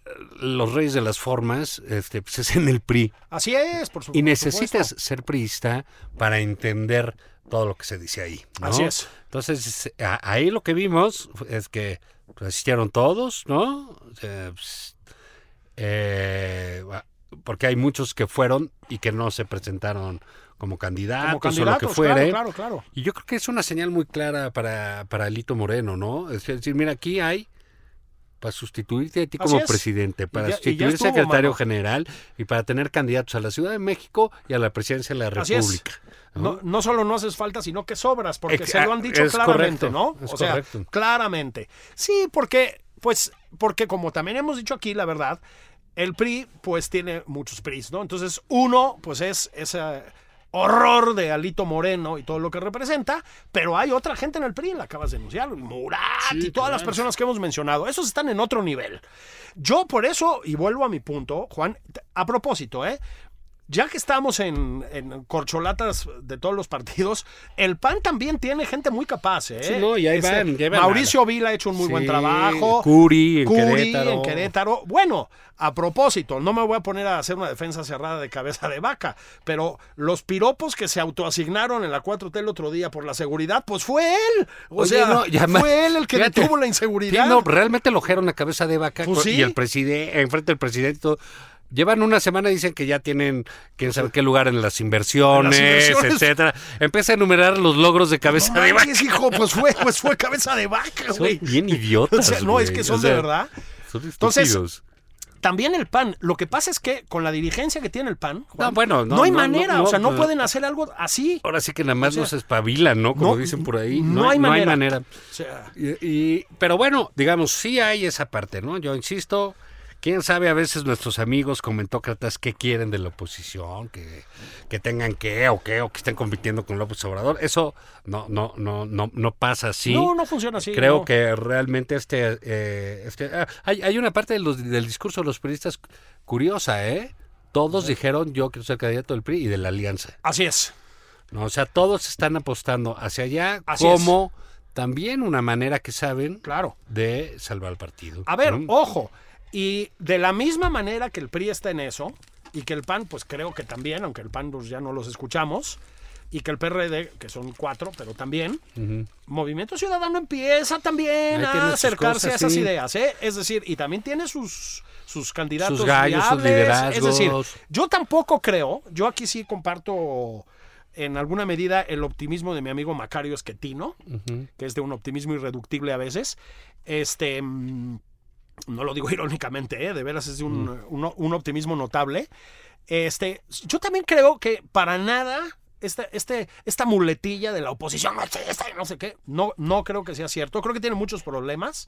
eh, los reyes de las formas este pues es en el PRI Así es, por, su- y por necesitas supuesto. ser priista para entender todo lo que se dice ahí ¿no? Así es. entonces a- ahí lo que vimos es que asistieron todos no pues, eh, porque hay muchos que fueron y que no se presentaron como candidatos, Como o lo que fuere. claro, claro, claro. Y yo creo que es una señal muy clara para, para Lito Moreno, ¿no? Es decir, mira, aquí hay para sustituirte a ti Así como es. presidente, para ya- sustituir estuvo, secretario mano. general y para tener candidatos a la Ciudad de México y a la presidencia de la. República. ¿no? No, no solo no haces falta, sino que sobras, porque Ex- se lo han dicho claramente, correcto, ¿no? o sea, correcto. claramente. Sí, porque, pues, porque como también hemos dicho aquí, la verdad, el PRI, pues, tiene muchos PRIs, ¿no? Entonces, uno, pues, es ese horror de Alito Moreno y todo lo que representa, pero hay otra gente en el PRI, la acabas de denunciar, Murat Sí, y todas las personas que hemos mencionado, esos están en otro nivel. Yo por eso, y vuelvo a mi punto, Juan, a propósito, ¿eh? Ya que estamos en, en corcholatas de todos los partidos, el PAN también tiene gente muy capaz, ¿eh? Sí, no, y ahí van, y ahí van. Mauricio Vila ha hecho un muy buen trabajo. Curi en Curi Querétaro. en Querétaro. Bueno, a propósito, no me voy a poner a hacer una defensa cerrada de cabeza de vaca, pero los piropos que se autoasignaron en la 4T el otro día por la seguridad, pues fue él. O Oye, sea, no, fue él el que fíjate, detuvo la Sí, inseguridad. no, realmente lo ojeron a cabeza de vaca Pues y el presidente, enfrente del presidente. Llevan una semana y dicen que ya tienen quién sabe qué lugar en las inversiones, En las inversiones. etcétera. Empieza a enumerar los logros de cabeza No de vaca. hijo, pues fue, pues fue cabeza de vaca, Son güey. bien idiotas. O sea, no, es que son O sea, de verdad. Son Entonces. También el PAN. Lo que pasa es que con la dirigencia que tiene el PAN, Juan, No, bueno, no, hay no, manera. no, o sea, no pueden hacer algo así. Ahora sí que nada más o sea, nos espabilan, ¿no? Como dicen por ahí. no hay manera. manera. O sea, Y, y- pero bueno, digamos, sí hay esa parte, ¿no? Yo insisto quién sabe a veces nuestros amigos comentócratas qué quieren de la oposición, que, que tengan que o qué, o que estén compitiendo con López Obrador. Eso no, no, no, no, no pasa así. No, no funciona así. Creo no. que realmente este, eh, este ah, hay, hay una parte de los- del discurso de los periodistas curiosa, ¿eh? Todos dijeron yo quiero ser candidato del PRI y de la alianza. Así es. ¿no? O sea, todos están apostando hacia allá Así como también una manera que saben Claro. de salvar al partido. A ver, ¿no? ojo. Y de la misma manera que el PRI está en eso, y que el PAN, pues creo que también, aunque el PAN pues, ya no los escuchamos, y que el PRD, que son cuatro, pero también, Movimiento Ciudadano empieza también a acercarse cosas, a esas sí. ideas, ¿eh? Es decir, y también tiene sus, sus candidatos Sus gallos, sus viables. Es decir, liderazgos. yo tampoco creo, yo aquí sí comparto en alguna medida el optimismo de mi amigo Macario Esquetino, que es de un optimismo irreductible a veces. Este. mm, No lo digo irónicamente, ¿eh? de veras es un, un- un optimismo notable. Este, yo también creo que para nada este, este, esta muletilla de la oposición esta y no sé qué, no, no creo que sea cierto. Creo que tiene muchos problemas.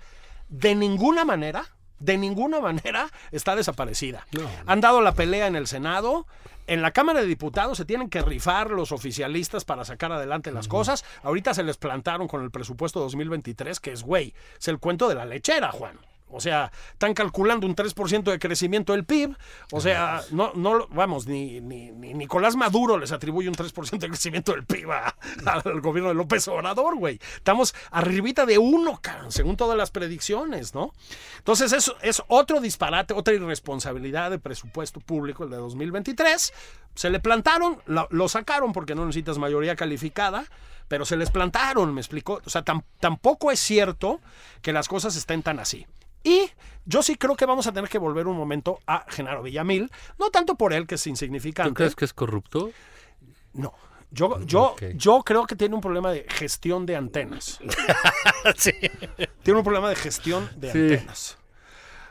De ninguna manera, de ninguna manera está desaparecida. Han dado la pelea en el Senado. En la Cámara de Diputados se tienen que rifar los oficialistas para sacar adelante las cosas. Ahorita se les plantaron con el presupuesto 2023, que es, güey, es el cuento de la lechera, Juan. O sea, están calculando un 3% de crecimiento del PIB. O sea, no, no, vamos, ni, ni, ni Nicolás Maduro les atribuye un 3% de crecimiento del PIB al gobierno de López Obrador, güey. Estamos arribita de uno, según todas las predicciones, ¿no? Entonces, eso es otro disparate, otra irresponsabilidad de presupuesto público, el de 2023. Se le plantaron, lo, sacaron porque no necesitas mayoría calificada pero se les plantaron, me explicó. O sea, tam- tampoco es cierto que las cosas estén tan así. Y yo sí creo que vamos a tener que volver un momento a Genaro Villamil, no tanto por él, que es ¿Tú insignificante. crees que es corrupto? No. Yo, yo, yo creo que tiene un problema de gestión de antenas. Tiene un problema de gestión de Sí. antenas.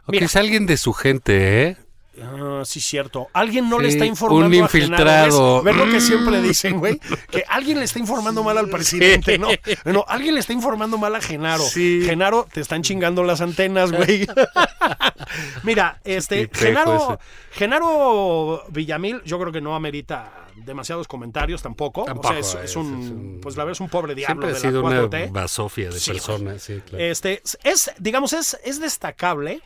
O Mira. que es alguien de su gente, ¿eh? Ah, sí, cierto. Alguien no le está informando un a Genaro. infiltrado. ¿Ves? ¿Ves lo que Mm. siempre dicen, güey? Que alguien le está informando mal al presidente, ¿no? No, alguien le está informando mal a Genaro. Sí. Genaro, te están chingando las antenas, güey. Mira, este, Genaro. Genaro Villamil, yo creo que no amerita demasiados comentarios tampoco. Tampoco, o sea, es, es- es un, es un- pues la verdad es un pobre diablo ha de sido la una 4T. basofia de personas, sí, claro. Este, es, digamos, es, es destacable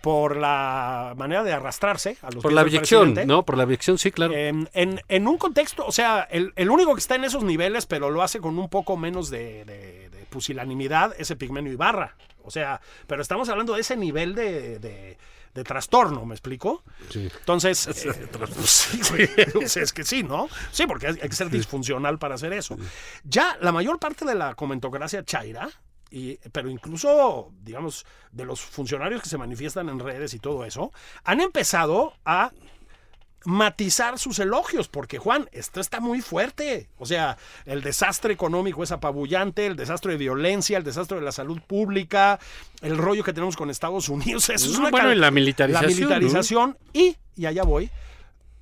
por la manera de arrastrarse a los Por la presidente. ¿no? Por la abyección, sí, claro. En, en- en un contexto, o sea, el, el único que está en esos niveles, pero lo hace con un poco menos de, de- de pusilanimidad, es Epigmenio Ibarra. O sea, pero estamos hablando de ese nivel de, de- de trastorno, ¿me explico? Sí. Entonces, eh, sí, sea, es que sí, ¿no? Sí, porque hay hay que ser disfuncional para hacer eso. Ya la mayor parte de la comentocracia chaira, y, pero incluso, digamos, de los funcionarios que se manifiestan en redes y todo eso, han empezado a matizar sus elogios, porque Juan, esto está muy fuerte. O sea, el desastre económico es apabullante, el desastre de violencia, el desastre de la salud pública, el rollo que tenemos con Estados Unidos. Eso es una bueno, la militarización, La militarización y, y allá voy,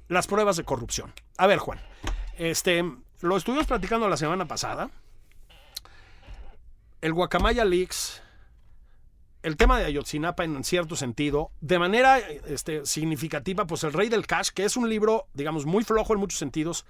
las pruebas de corrupción. A ver, Juan, este, lo estuvimos platicando la semana pasada. El Guacamaya Leaks el tema de Ayotzinapa en cierto sentido, de manera este, significativa, pues El Rey del Cash, que es un libro, digamos, muy flojo en muchos sentidos,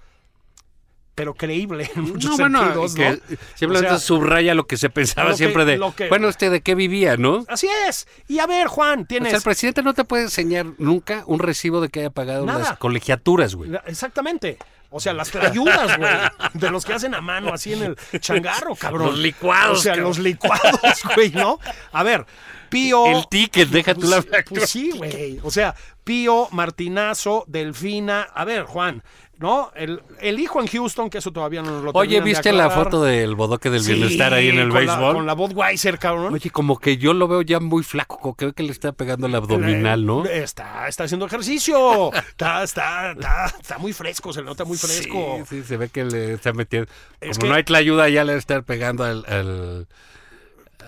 pero creíble en muchos No, bueno, sentidos, que ¿no? simplemente O sea, subraya lo que se pensaba que- siempre de, que- bueno, este de qué vivía, ¿no? Así es. Y a ver, Juan, O tienes... sea, el presidente no te puede enseñar nunca un recibo de que haya pagado Nada. las colegiaturas, güey. Exactamente. O sea, las ayudas, güey. De los que hacen a mano así en el changarro, cabrón. Los licuados, O sea, cabrón. los licuados, güey, ¿no? A ver, Pío. El ticket, deja tú la Pues, pues sí, güey. O sea, Pío, Martinazo, Delfina. A ver, Juan, ¿no? El, el hijo en Houston, que eso todavía no nos lo Oye, de ¿viste la foto del bodoque del Sí, bienestar ahí en el con la- béisbol? con la Budweiser, cabrón. Oye, como que yo lo veo ya muy flaco, como que le está pegando el abdominal, ¿no? Está, está haciendo ejercicio. está, está, está, está muy fresco, se le nota muy fresco. Sí, sí, se ve que le está metiendo. Es como que- no hay ayuda, ya le estar pegando al. al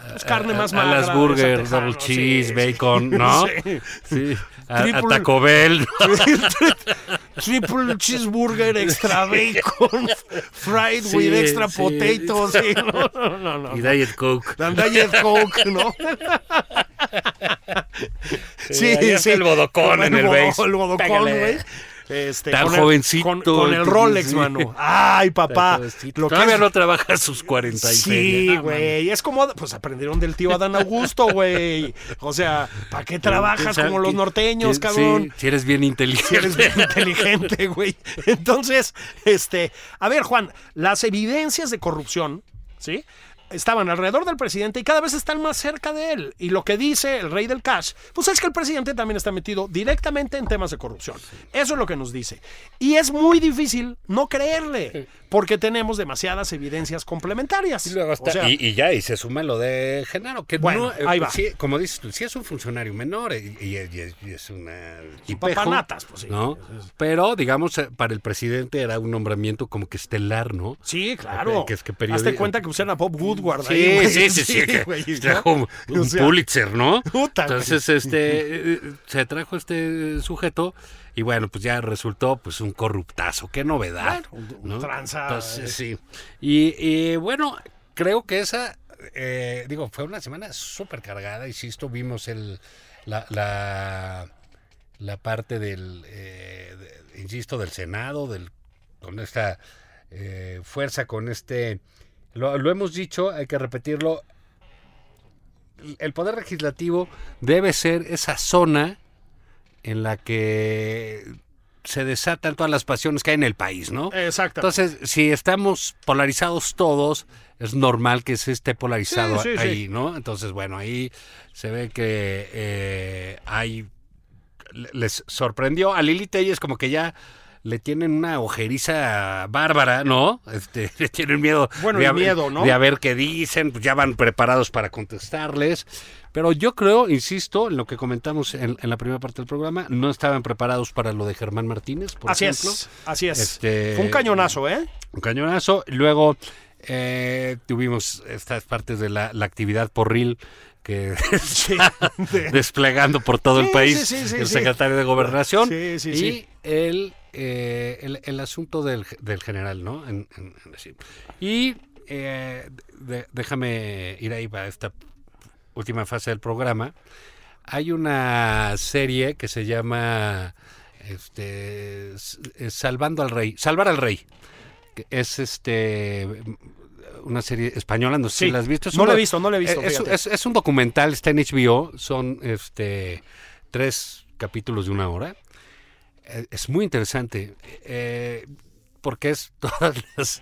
Pues carne a- más a, magra. las esa burgers, tejano, double cheese, sí. bacon, ¿no? Sí. Sí. A, a Triple- Taco Bell. Triple cheeseburger, extra bacon, fried Sí, with extra sí. potatoes. Sí, no, no, no, no. y Diet Coke. La Diet Coke, ¿no? Sí, sí. el bodocón Como en el bodo- base. El bodocón, güey. Este, Tan con el- jovencito, Con, con el Rolex, sí. mano. Ay, papá. Lo Todavía no trabaja a sus 40 y Sí, feria. No, güey. Es como, pues aprendieron del tío Adán Augusto, güey. O sea, ¿para qué trabajas como los norteños, cabrón? Sí, si eres bien inteligente. Si eres bien inteligente, güey. Entonces, este, a ver, Juan, las evidencias de corrupción, ¿sí? Estaban alrededor del presidente y cada vez están más cerca de él. Y lo que dice el rey del cash, pues es que el presidente también está metido directamente en temas de corrupción. Eso es lo que nos dice. Y es muy difícil no creerle, porque tenemos demasiadas evidencias complementarias. Y, luego está- O sea, y, y ya, y se suma lo de Genaro, que Bueno, no, eh, ahí va. sí, como dices tú, sí es un funcionario menor y, y- es- una Y papanatas, pues sí. ¿no? Pero, digamos, eh, para el presidente era un nombramiento como que estelar, ¿no? Sí, claro. Que es que Hazte cuenta que pusieron a Bob Woodward Sí, ahí, sí, sí, sí, que güey, ¿no? trajo un, O un sea, Pulitzer, ¿no? puta, güey. Entonces, este, eh, se trajo este sujeto y bueno, pues ya resultó pues un corruptazo, qué novedad, un ¿no? tranza, Entonces, sí. Y, y, bueno, creo que esa, eh, digo, fue una semana súper cargada, insisto, vimos el, la, la, la parte del, eh, de- insisto, del Senado, del, con esta eh, fuerza, con este, lo, lo hemos dicho, hay que repetirlo, el Poder Legislativo debe ser esa zona en la que se desatan todas las pasiones que hay en el país, ¿no? Exacto. Entonces, si estamos polarizados todos, es normal que se esté polarizado Sí, sí, sí. ahí, ¿no? Entonces, bueno, ahí se ve que eh, hay... le- Les sorprendió a Lili Telles como que ya le tienen una ojeriza bárbara, ¿no? Este, le tienen miedo, Bueno, de, miedo, ¿no? de a ver qué dicen, pues ya van preparados para contestarles. Pero yo creo, insisto, en lo que comentamos en, en la primera parte del programa, no estaban preparados para lo de Germán Martínez, por así ejemplo. es, así es. Este- Fue un cañonazo, ¿eh? Un cañonazo. Luego eh, tuvimos estas partes de la, la actividad porril que está desplegando por todo el Sí, país sí, sí, sí, el sí. secretario de Gobernación. Sí, sí, y sí. El, eh, el, el asunto del, del general, ¿no? En- en- en- sí. Y eh, de- déjame ir ahí para esta última fase del programa. Hay una serie que se llama este, eh, Salvando al Rey, Salvar al Rey. que es este una serie española, no sé Sí, si la has visto. Es no la he visto, no la he visto, es- es un documental, está en HBO, son este tres capítulos de una hora. Eh, Es muy interesante, eh, porque es todas las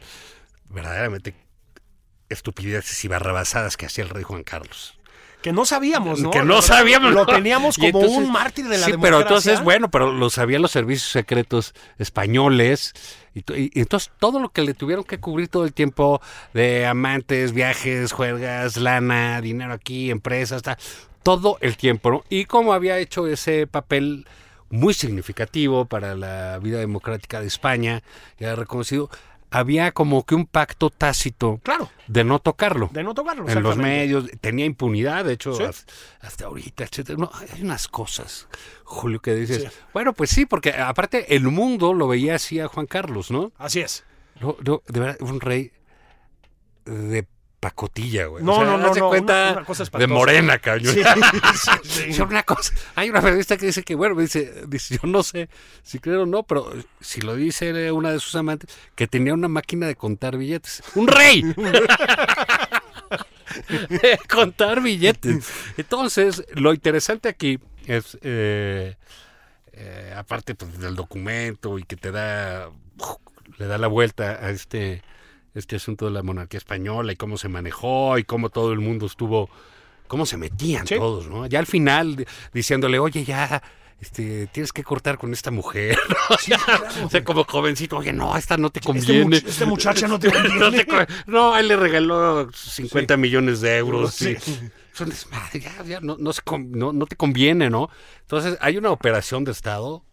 verdaderamente estupideces y barrabasadas que hacía el rey Juan Carlos. Que no sabíamos, ¿no? Que no sabíamos. Lo teníamos como entonces- un mártir de la sí, democracia. pero entonces, bueno, pero lo sabían los servicios secretos españoles. Y, to- y- y entonces todo lo que le tuvieron que cubrir todo el tiempo de amantes, viajes, juergas, lana, dinero aquí, empresas, tal, todo el tiempo. ¿no? Y como había hecho ese papel muy significativo para la vida democrática de España, ya reconocido, había como que un pacto tácito Claro, de no tocarlo de no tocarlo. en los medios, tenía impunidad, de hecho, Sí. has- hasta ahorita, etcétera. No, hay unas cosas, Julio, que dices, Sí. bueno, pues sí, porque aparte el mundo lo veía así a Juan Carlos, ¿no? Así es. No, no, de verdad, un rey de pacotilla, güey. No, O sea, no, no, no, cuenta una- una de morena. Sí, sí, sí. una cosa, hay una periodista que dice que, bueno, dice, dice, yo no sé si creo o no, pero si lo dice una de sus amantes, que tenía una máquina de contar billetes. ¡Un rey! de contar billetes. Entonces, lo interesante aquí es, eh, eh, aparte pues, del documento y que te da, le da la vuelta a este, este asunto de la monarquía española y cómo se manejó y cómo todo el mundo estuvo, cómo se metían Sí. todos, ¿no? Ya al final di- diciéndole, oye, ya, este, tienes que cortar con esta mujer, ¿no? Ya, o sea, como jovencito, oye, no, esta no te Este, conviene. much- este muchacha no te No, conviene. te co- no, él le regaló 50 millones de euros. Sí. sí. Desmadre, ya, ya, no, no, se no- no te conviene, ¿no? Entonces, hay una operación de Estado,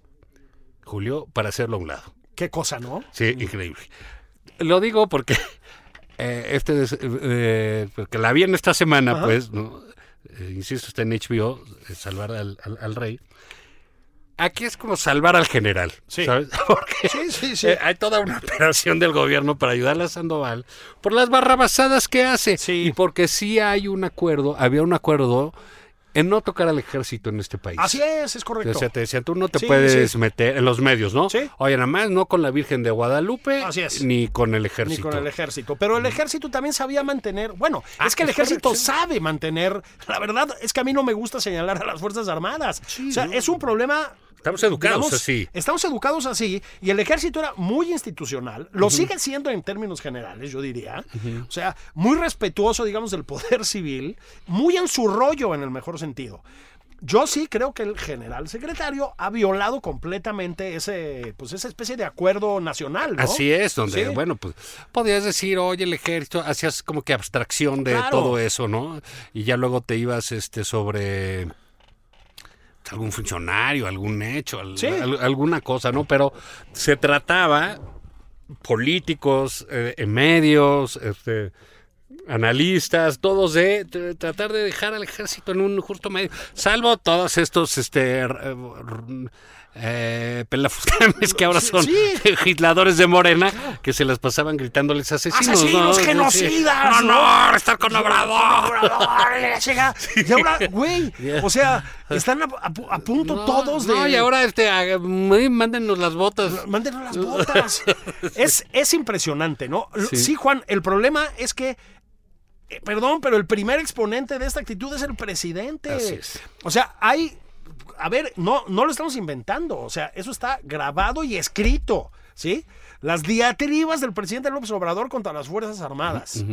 Julio, para hacerlo a un lado. Qué cosa, ¿no? Sí, increíble. Lo digo porque eh, este des- eh, porque la vi en esta semana, Ajá. pues, ¿no? Eh, insisto, está en HBO, eh, salvar al, al- al rey. Aquí es como salvar al general, Sí. ¿sabes? Porque Sí, sí, sí. eh, hay toda una operación del gobierno para ayudarle a Sandoval por las barrabasadas que hace. Sí. Y porque sí hay un acuerdo, había un acuerdo en no tocar al ejército en este país. Así es, es correcto. O sea, te decían, tú no te Sí, puedes sí. meter en los medios, ¿no? Sí. Oye, nada más no con la Virgen de Guadalupe, Así es. ni con el Ni ejército. con el ejército. Pero el ejército también sabía mantener. Bueno, Ah, es que el ejército correcto, sí. sabe mantener. La verdad es que a mí no me gusta señalar a las Fuerzas Armadas. o sea, es un problema. Estamos educados digamos, así. Estamos educados así. Y el ejército era muy institucional. Lo sigue siendo en términos generales, yo diría. O sea, muy respetuoso, digamos, del poder civil. Muy en su rollo, en el mejor sentido. Yo sí creo que el general secretario ha violado completamente ese, pues esa especie de acuerdo nacional, ¿no? Así es, donde, Sí. bueno, pues podías decir, oye, el ejército, hacías como que abstracción de Claro. todo eso, ¿no? Y ya luego te ibas este sobre algún funcionario, algún hecho, al- Sí. al- alguna cosa, ¿no? Pero se trataba políticos, eh, medios, este analistas, todos de t- tratar de dejar al ejército en un justo medio, salvo todos estos este eh, pelafuscanes que ahora son Sí. legisladores de Morena que se las pasaban gritándoles asesinos, ¡Asesinos, ¿no? genocidas! No, no, estar con Obrador. Chica. Y ahora, güey, o sea, están a, a- a punto No, todos de... No, y ahora este, mm, mándenos las botas. Mándenos las botas. es, es impresionante, ¿no? Sí. Sí. Juan, el problema es que, eh, perdón, pero el primer exponente de esta actitud es el presidente. Así es. O sea, hay, a ver, no, no lo estamos inventando, o sea, eso está grabado y escrito, ¿sí? Las diatribas del presidente López Obrador contra las Fuerzas Armadas.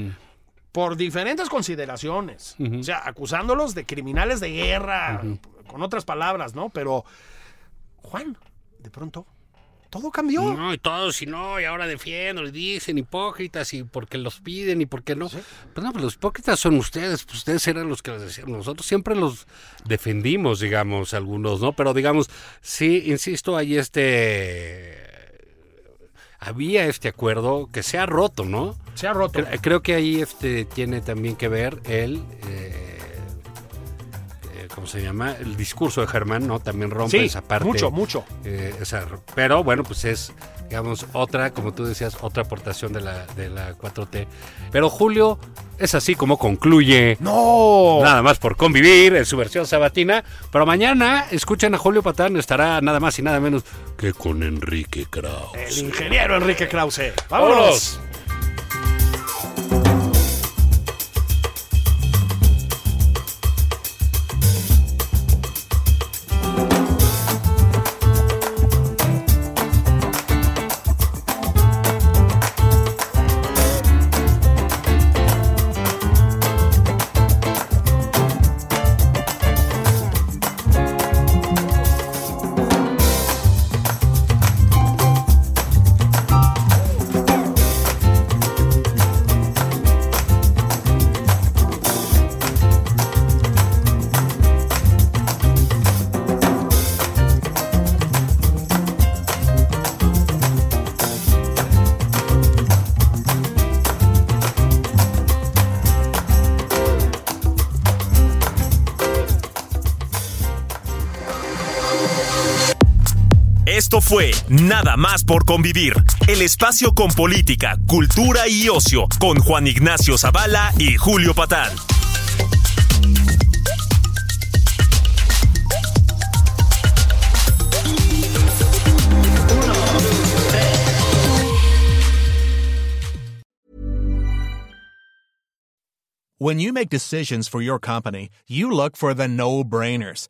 Por diferentes consideraciones. O sea, acusándolos de criminales de guerra, con otras palabras, ¿no? Pero, Juan, de pronto, todo cambió. No, y todos, y no, y ahora defienden, y dicen hipócritas, y porque los piden, y porque no. Pues no, pues los hipócritas son ustedes, pues ustedes eran los que los decían. Nosotros siempre los defendimos, digamos, algunos, ¿no? Pero digamos, sí, insisto, hay este. Había este acuerdo que se ha roto, ¿no? Se ha roto. Cre- Creo que ahí este tiene también que ver el. eh, ¿Cómo se llama? El discurso de Germán, ¿no? También rompe Sí, esa parte. mucho, mucho. Eh, esa- pero bueno, pues es, digamos, otra, como tú decías, otra aportación de la, de la 4T. Pero Julio es así como concluye. ¡No! Nada más por convivir en su versión sabatina. Pero mañana, escuchen a Julio Patán, estará nada más y nada menos que con Enrique Kraus. El ingeniero Enrique Krause. ¡Vámonos! Esto fue Nada más por convivir, el espacio con política, cultura y ocio, con Juan Ignacio Zavala y Julio Patán. When you make decisions for your company, you look for the no brainers.